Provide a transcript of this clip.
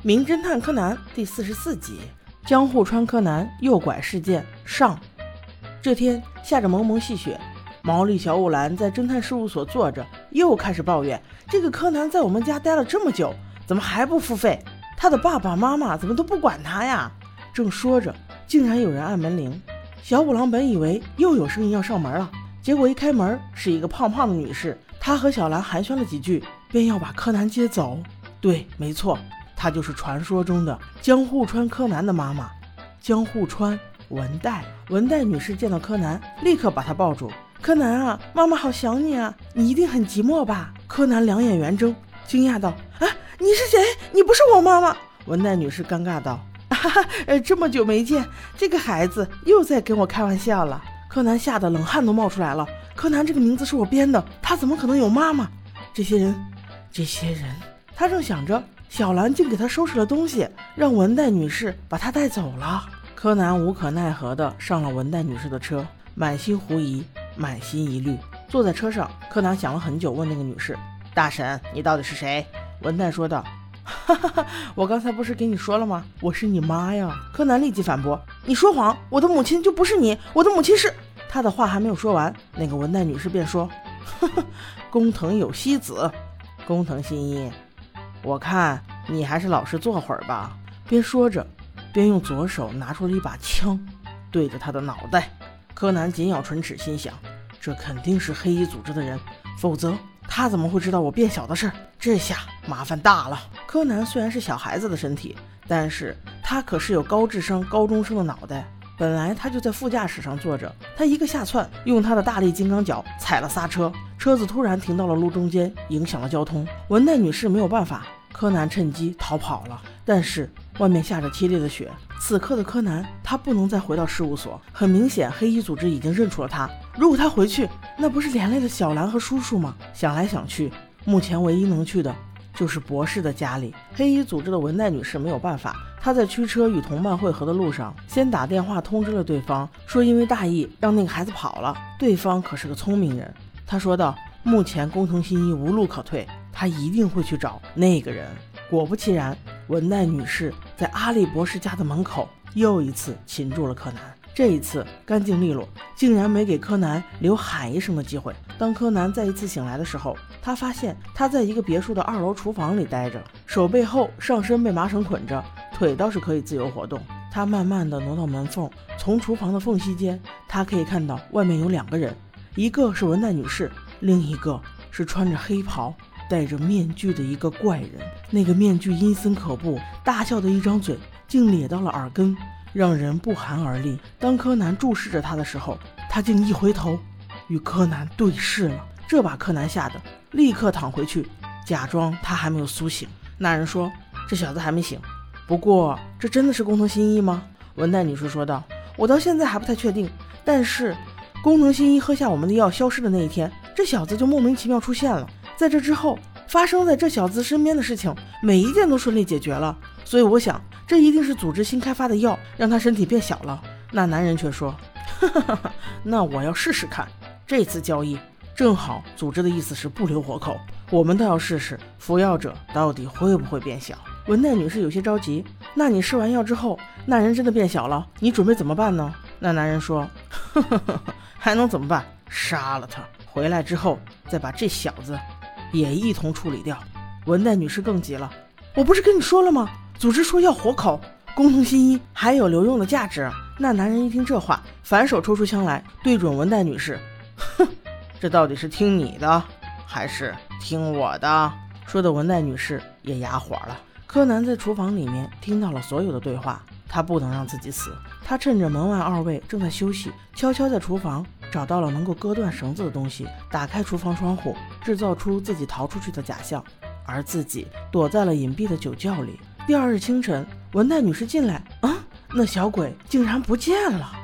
《名侦探柯南》第四十四集《江户川柯南诱拐事件》上。这天下着蒙蒙细雪，毛利小五郎在侦探事务所坐着，又开始抱怨：这个柯南在我们家待了这么久，怎么还不付费？他的爸爸妈妈怎么都不管他呀？正说着，竟然有人按门铃。小五郎本以为又有生意要上门了，结果一开门是一个胖胖的女士。他和小兰寒暄了几句，便要把柯南接走。对，没错。她就是传说中的江户川柯南的妈妈，江户川文代。文代女士见到柯南，立刻把他抱住。柯南啊，妈妈好想你啊，你一定很寂寞吧？柯南两眼圆睁，惊讶道：“啊，你是谁？你不是我妈妈。”文代女士尴尬道：“哈哈，呃，这么久没见，这个孩子又在跟我开玩笑了。”柯南吓得冷汗都冒出来了。柯南这个名字是我编的，他怎么可能有妈妈？这些人，这些人，他正想着。小兰竟给他收拾了东西，让文代女士把他带走了。柯南无可奈何地上了文代女士的车，满心狐疑，满心疑虑。坐在车上，柯南想了很久，问那个女士：“大婶，你到底是谁？”文代说道：“ 哈哈哈，我刚才不是跟你说了吗？我是你妈呀！”柯南立即反驳：“你说谎！我的母亲就不是你，我的母亲是……”他的话还没有说完，那个文代女士便说：“ 呵呵，工藤有希子，工藤新一。”我看你还是老实坐会儿吧。边说着，边用左手拿出了一把枪，对着他的脑袋。柯南紧咬唇齿，心想：这肯定是黑衣组织的人，否则他怎么会知道我变小的事？这下麻烦大了。柯南虽然是小孩子的身体，但是他可是有高智商高中生的脑袋。本来他就在副驾驶上坐着，他一个下窜，用他的大力金刚脚踩了刹车，车子突然停到了路中间，影响了交通。文奈女士没有办法，柯南趁机逃跑了。但是外面下着凄厉的雪，此刻的柯南他不能再回到事务所。很明显，黑衣组织已经认出了他。如果他回去，那不是连累了小兰和叔叔吗？想来想去，目前唯一能去的。就是博士的家里，黑衣组织的文代女士没有办法。她在驱车与同伴会合的路上，先打电话通知了对方，说因为大意让那个孩子跑了。对方可是个聪明人，他说道：“目前工藤新一无路可退，他一定会去找那个人。”果不其然，文代女士在阿笠博士家的门口又一次擒住了柯南。这一次干净利落，竟然没给柯南留喊一声的机会。当柯南再一次醒来的时候，他发现他在一个别墅的二楼厨房里待着，手背后上身被麻绳捆着，腿倒是可以自由活动。他慢慢的挪到门缝，从厨房的缝隙间，他可以看到外面有两个人，一个是文代女士，另一个是穿着黑袍、戴着面具的一个怪人。那个面具阴森可怖，大笑的一张嘴竟咧到了耳根。让人不寒而栗。当柯南注视着他的时候，他竟一回头，与柯南对视了。这把柯南吓得立刻躺回去，假装他还没有苏醒。那人说：“这小子还没醒。”不过，这真的是工藤新一吗？文代女士说道：“我到现在还不太确定。但是，工藤新一喝下我们的药消失的那一天，这小子就莫名其妙出现了。在这之后，发生在这小子身边的事情，每一件都顺利解决了。所以，我想。”这一定是组织新开发的药，让他身体变小了。那男人却说：“哈哈哈哈那我要试试看。这次交易正好，组织的意思是不留活口，我们倒要试试服药者到底会不会变小。”文奈女士有些着急：“那你试完药之后，那人真的变小了，你准备怎么办呢？”那男人说：“呵呵呵还能怎么办？杀了他，回来之后再把这小子也一同处理掉。”文代女士更急了：“我不是跟你说了吗？”组织说要活口，工藤新一还有留用的价值。那男人一听这话，反手抽出枪来，对准文代女士，哼，这到底是听你的，还是听我的？说的文代女士也哑火了。柯南在厨房里面听到了所有的对话，他不能让自己死。他趁着门外二位正在休息，悄悄在厨房找到了能够割断绳子的东西，打开厨房窗户，制造出自己逃出去的假象，而自己躲在了隐蔽的酒窖里。第二日清晨，文代女士进来，啊，那小鬼竟然不见了。